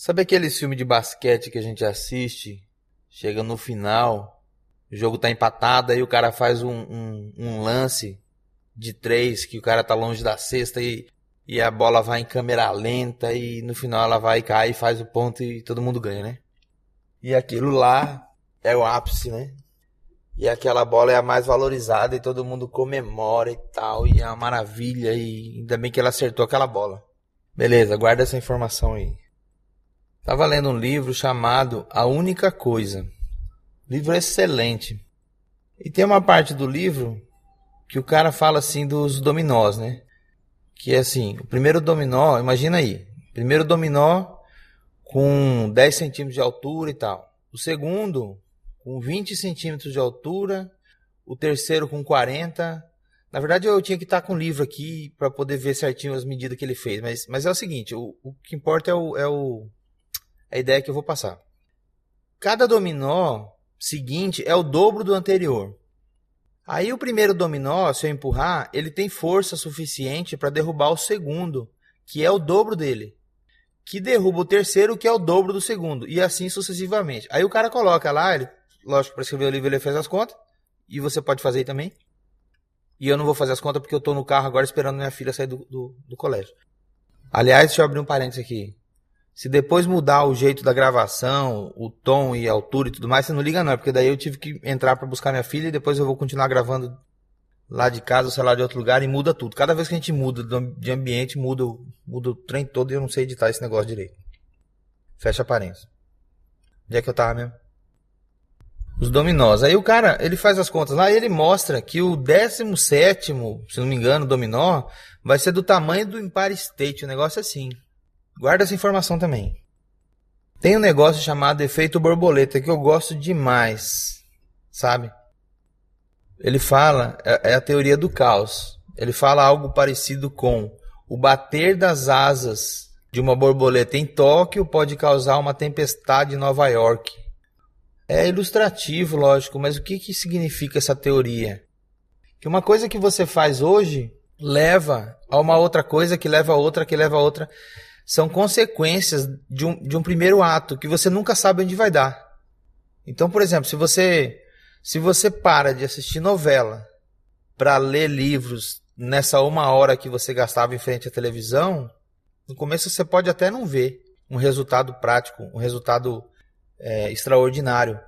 Sabe aquele filme de basquete que a gente assiste? Chega no final, o jogo tá empatado, aí o cara faz um, um, um lance de três, que o cara tá longe da cesta e, e a bola vai em câmera lenta e no final ela vai cair, faz o ponto e todo mundo ganha, né? E aquilo lá é o ápice, né? E aquela bola é a mais valorizada e todo mundo comemora e tal, e é uma maravilha, e ainda bem que ela acertou aquela bola. Beleza, guarda essa informação aí. Estava lendo um livro chamado A Única Coisa. Livro excelente. E tem uma parte do livro que o cara fala assim dos dominós, né? Que é assim, o primeiro dominó, imagina aí, primeiro dominó com 10 centímetros de altura e tal. O segundo com 20 centímetros de altura. O terceiro com 40. Na verdade, eu tinha que estar com o livro aqui para poder ver certinho as medidas que ele fez. Mas, mas é o seguinte: o, o que importa é o, é o, a ideia que eu vou passar. Cada dominó seguinte é o dobro do anterior. Aí o primeiro dominó, se eu empurrar, ele tem força suficiente para derrubar o segundo, que é o dobro dele. Que derruba o terceiro, que é o dobro do segundo. E assim sucessivamente. Aí o cara coloca lá, ele, lógico, para escrever o livro ele fez as contas. E você pode fazer também. E eu não vou fazer as contas porque eu estou no carro agora esperando minha filha sair do, do, do colégio. Aliás, deixa eu abrir um parênteses aqui. Se depois mudar o jeito da gravação, o tom e a altura e tudo mais, você não liga não, porque daí eu tive que entrar para buscar minha filha e depois eu vou continuar gravando lá de casa, sei lá, de outro lugar e muda tudo. Cada vez que a gente muda de ambiente, muda, muda o trem todo e eu não sei editar esse negócio direito. Fecha parênteses. Onde é que eu tava mesmo? Os dominós. Aí o cara, ele faz as contas lá e ele mostra que o 17, se não me engano, dominó, vai ser do tamanho do Empire State, um negócio assim. Guarda essa informação também. Tem um negócio chamado efeito borboleta que eu gosto demais, sabe? Ele fala, é, é a teoria do caos. Ele fala algo parecido com o bater das asas de uma borboleta em Tóquio pode causar uma tempestade em Nova York. É ilustrativo, lógico, mas o que, que significa essa teoria? Que uma coisa que você faz hoje leva a uma outra coisa, que leva a outra, que leva a outra são consequências de um, de um primeiro ato que você nunca sabe onde vai dar. Então, por exemplo, se você se você para de assistir novela para ler livros nessa uma hora que você gastava em frente à televisão, no começo você pode até não ver um resultado prático, um resultado é, extraordinário.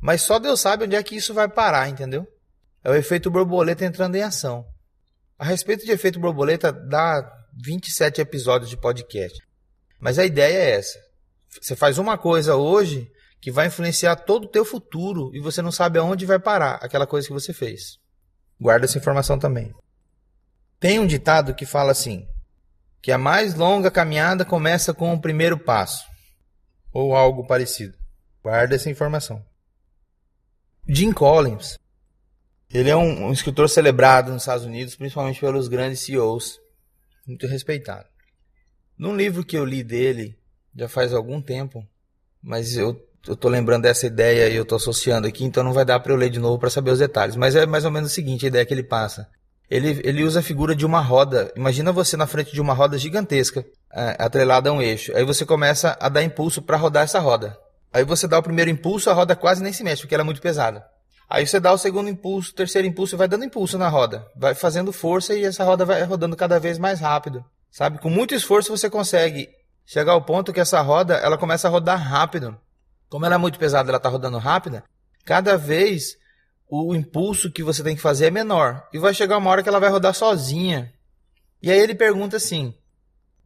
Mas só Deus sabe onde é que isso vai parar, entendeu? É o efeito borboleta entrando em ação. A respeito de efeito borboleta, dá 27 episódios de podcast. Mas a ideia é essa. Você faz uma coisa hoje que vai influenciar todo o teu futuro e você não sabe aonde vai parar aquela coisa que você fez. Guarda essa informação também. Tem um ditado que fala assim: que a mais longa caminhada começa com o primeiro passo, ou algo parecido. Guarda essa informação. Jim Collins, ele é um, um escritor celebrado nos Estados Unidos, principalmente pelos grandes CEOs muito respeitado. Num livro que eu li dele, já faz algum tempo, mas eu, eu tô lembrando dessa ideia e eu tô associando aqui, então não vai dar para eu ler de novo para saber os detalhes. Mas é mais ou menos o seguinte, a ideia que ele passa. Ele, ele usa a figura de uma roda. Imagina você na frente de uma roda gigantesca, é, atrelada a um eixo. Aí você começa a dar impulso para rodar essa roda. Aí você dá o primeiro impulso, a roda quase nem se mexe, porque ela é muito pesada. Aí você dá o segundo impulso, o terceiro impulso e vai dando impulso na roda. Vai fazendo força e essa roda vai rodando cada vez mais rápido. Sabe? Com muito esforço você consegue chegar ao ponto que essa roda, ela começa a rodar rápido. Como ela é muito pesada, ela está rodando rápida, cada vez o impulso que você tem que fazer é menor. E vai chegar uma hora que ela vai rodar sozinha. E aí ele pergunta assim: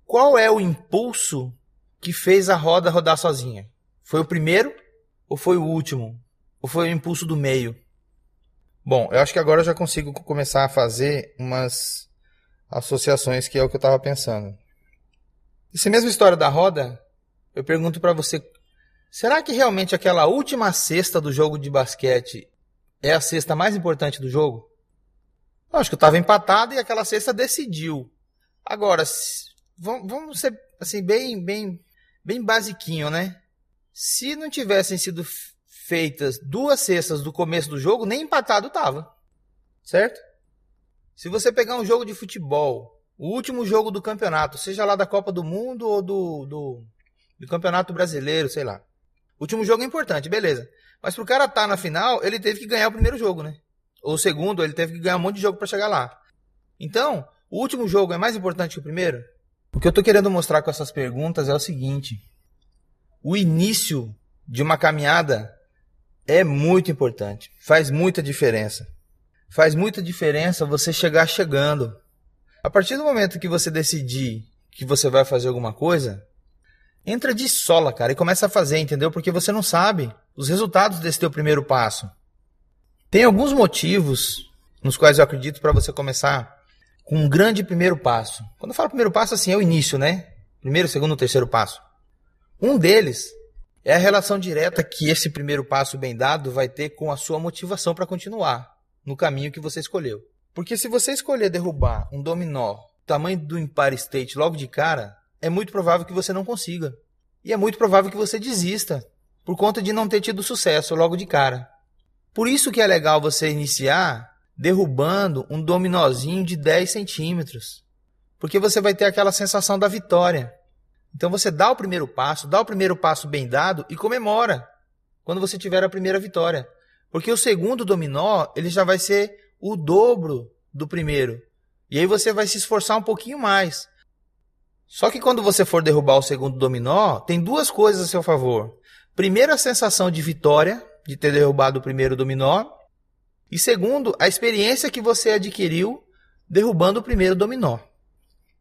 qual é o impulso que fez a roda rodar sozinha? Foi o primeiro ou foi o último? Ou foi o impulso do meio? Bom, eu acho que agora eu já consigo começar a fazer umas associações que é o que eu estava pensando. Essa mesma história da roda, eu pergunto para você, será que realmente aquela última cesta do jogo de basquete é a cesta mais importante do jogo? Eu acho que eu estava empatado e aquela cesta decidiu. Agora, vamos ser assim bem, bem, bem basiquinho, né? Se não tivessem sido feitas duas cestas do começo do jogo, nem empatado tava. Certo? Se você pegar um jogo de futebol, o último jogo do campeonato, seja lá da Copa do Mundo ou do, do, do Campeonato Brasileiro, sei lá. O último jogo é importante, beleza. Mas pro cara estar tá na final, ele teve que ganhar o primeiro jogo, né? Ou o segundo, ele teve que ganhar um monte de jogo para chegar lá. Então, o último jogo é mais importante que o primeiro? O que eu tô querendo mostrar com essas perguntas é o seguinte: o início de uma caminhada é muito importante, faz muita diferença. Faz muita diferença você chegar chegando. A partir do momento que você decidir que você vai fazer alguma coisa, entra de sola, cara, e começa a fazer, entendeu? Porque você não sabe os resultados desse teu primeiro passo. Tem alguns motivos nos quais eu acredito para você começar com um grande primeiro passo. Quando eu falo primeiro passo, assim, é o início, né? Primeiro, segundo, terceiro passo. Um deles é a relação direta que esse primeiro passo bem dado vai ter com a sua motivação para continuar no caminho que você escolheu. Porque se você escolher derrubar um dominó tamanho do Empire State logo de cara, é muito provável que você não consiga. E é muito provável que você desista por conta de não ter tido sucesso logo de cara. Por isso que é legal você iniciar derrubando um dominozinho de 10 centímetros. Porque você vai ter aquela sensação da vitória. Então você dá o primeiro passo, dá o primeiro passo bem dado e comemora quando você tiver a primeira vitória. Porque o segundo dominó, ele já vai ser o dobro do primeiro. E aí você vai se esforçar um pouquinho mais. Só que quando você for derrubar o segundo dominó, tem duas coisas a seu favor. Primeiro, a sensação de vitória, de ter derrubado o primeiro dominó. E segundo, a experiência que você adquiriu derrubando o primeiro dominó.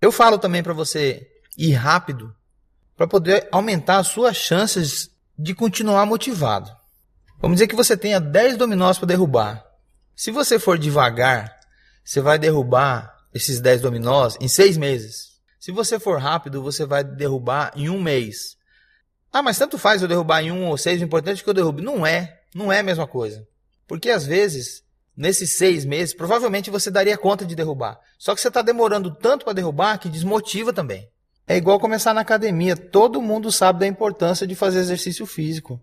Eu falo também para você ir rápido para poder aumentar as suas chances de continuar motivado. Vamos dizer que você tenha 10 dominós para derrubar. Se você for devagar, você vai derrubar esses 10 dominós em 6 meses. Se você for rápido, você vai derrubar em um mês. Ah, mas tanto faz eu derrubar em um ou seis, o importante é que eu derrube. Não é, não é a mesma coisa. Porque às vezes, nesses seis meses, provavelmente você daria conta de derrubar. Só que você está demorando tanto para derrubar que desmotiva também. É igual começar na academia. Todo mundo sabe da importância de fazer exercício físico.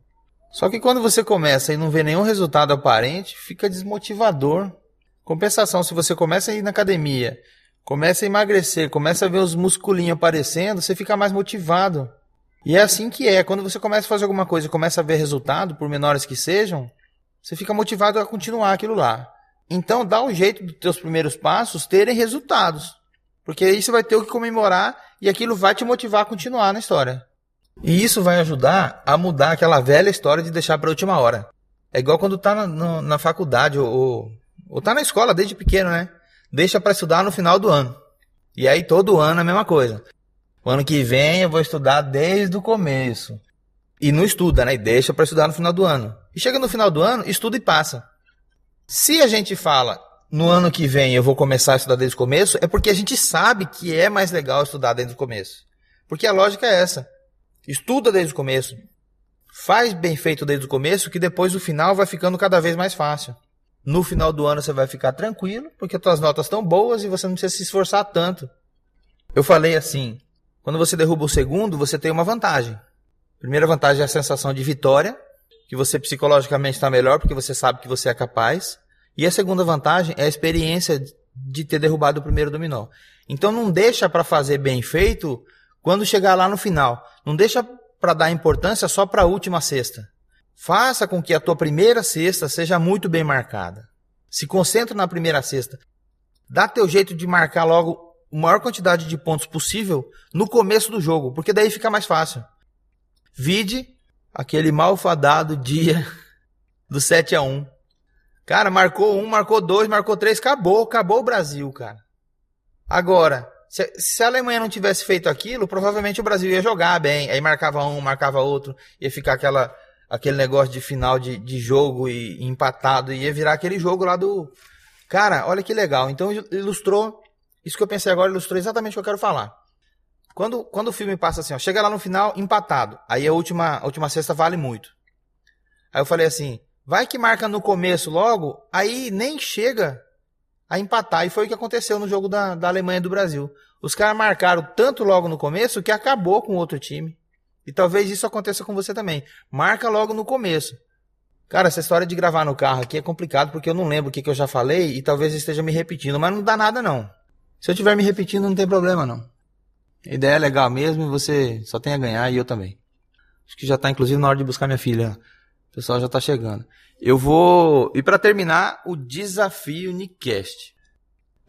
Só que quando você começa e não vê nenhum resultado aparente, fica desmotivador. Compensação, se você começa a ir na academia, começa a emagrecer, começa a ver os musculinhos aparecendo, você fica mais motivado. E é assim que é. Quando você começa a fazer alguma coisa e começa a ver resultado, por menores que sejam, você fica motivado a continuar aquilo lá. Então dá um jeito dos teus primeiros passos terem resultados. Porque aí você vai ter o que comemorar e aquilo vai te motivar a continuar na história. E isso vai ajudar a mudar aquela velha história de deixar para a última hora. É igual quando tá na, na, faculdade ou, ou, ou tá na escola desde pequeno, né? Deixa para estudar no final do ano. E aí todo ano é a mesma coisa. O ano que vem eu vou estudar desde o começo. E não estuda, né? E deixa para estudar no final do ano. E chega no final do ano, estuda e passa. Se a gente fala no ano que vem eu vou começar a estudar desde o começo, é porque a gente sabe que é mais legal estudar desde o começo. Porque a lógica é essa. Estuda desde o começo. Faz bem feito desde o começo, que depois o final vai ficando cada vez mais fácil. No final do ano você vai ficar tranquilo, porque as suas notas estão boas e você não precisa se esforçar tanto. Eu falei assim, quando você derruba o segundo, você tem uma vantagem. Primeira vantagem é a sensação de vitória, que você psicologicamente está melhor porque você sabe que você é capaz. E a segunda vantagem é a experiência de ter derrubado o primeiro dominó. Então não deixa para fazer bem feito quando chegar lá no final. Não deixa para dar importância só para a última cesta. Faça com que a tua primeira cesta seja muito bem marcada. Se concentra na primeira cesta. Dá teu jeito de marcar logo a maior quantidade de pontos possível no começo do jogo, porque daí fica mais fácil. Vide aquele malfadado dia do 7 a 1 Cara, marcou um, marcou dois, marcou três, acabou, acabou o Brasil, cara. Agora, se, se, a Alemanha não tivesse feito aquilo, provavelmente o Brasil ia jogar bem. Aí marcava um, marcava outro, ia ficar aquela, aquele negócio de final de, de jogo e, e empatado, ia virar aquele jogo lá do. Cara, olha que legal. Então ilustrou isso que eu pensei agora ilustrou exatamente o que eu quero falar. Quando, quando o filme passa assim, ó, chega lá no final empatado, aí a última, a última sexta vale muito. Aí eu falei assim, vai que marca no começo logo, aí nem chega a empatar. E foi o que aconteceu no jogo da, da Alemanha e do Brasil. Os caras marcaram tanto logo no começo que acabou com outro time. E talvez isso aconteça com você também. Marca logo no começo. Cara, essa história de gravar no carro aqui é complicado porque eu não lembro o que, que eu já falei e talvez esteja me repetindo, mas não dá nada não. Se eu estiver me repetindo, não tem problema não. A ideia é legal mesmo e você só tem a ganhar e eu também. Acho que já tá inclusive na hora de buscar minha filha. O pessoal já tá chegando. Eu vou. E para terminar, o desafio Nicast.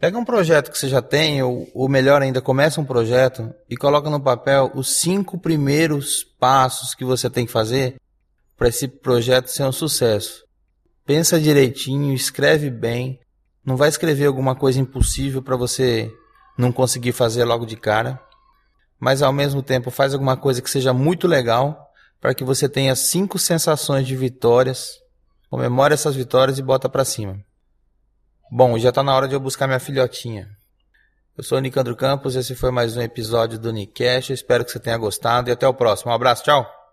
Pega um projeto que você já tem, ou, ou melhor ainda, começa um projeto e coloca no papel os cinco primeiros passos que você tem que fazer para esse projeto ser um sucesso. Pensa direitinho, escreve bem. Não vai escrever alguma coisa impossível para você não conseguir fazer logo de cara. Mas ao mesmo tempo faz alguma coisa que seja muito legal para que você tenha cinco sensações de vitórias. Comemore essas vitórias e bota para cima. Bom, já está na hora de eu buscar minha filhotinha. Eu sou o Nicandro Campos, esse foi mais um episódio do Nicast. Espero que você tenha gostado e até o próximo. Um abraço, tchau!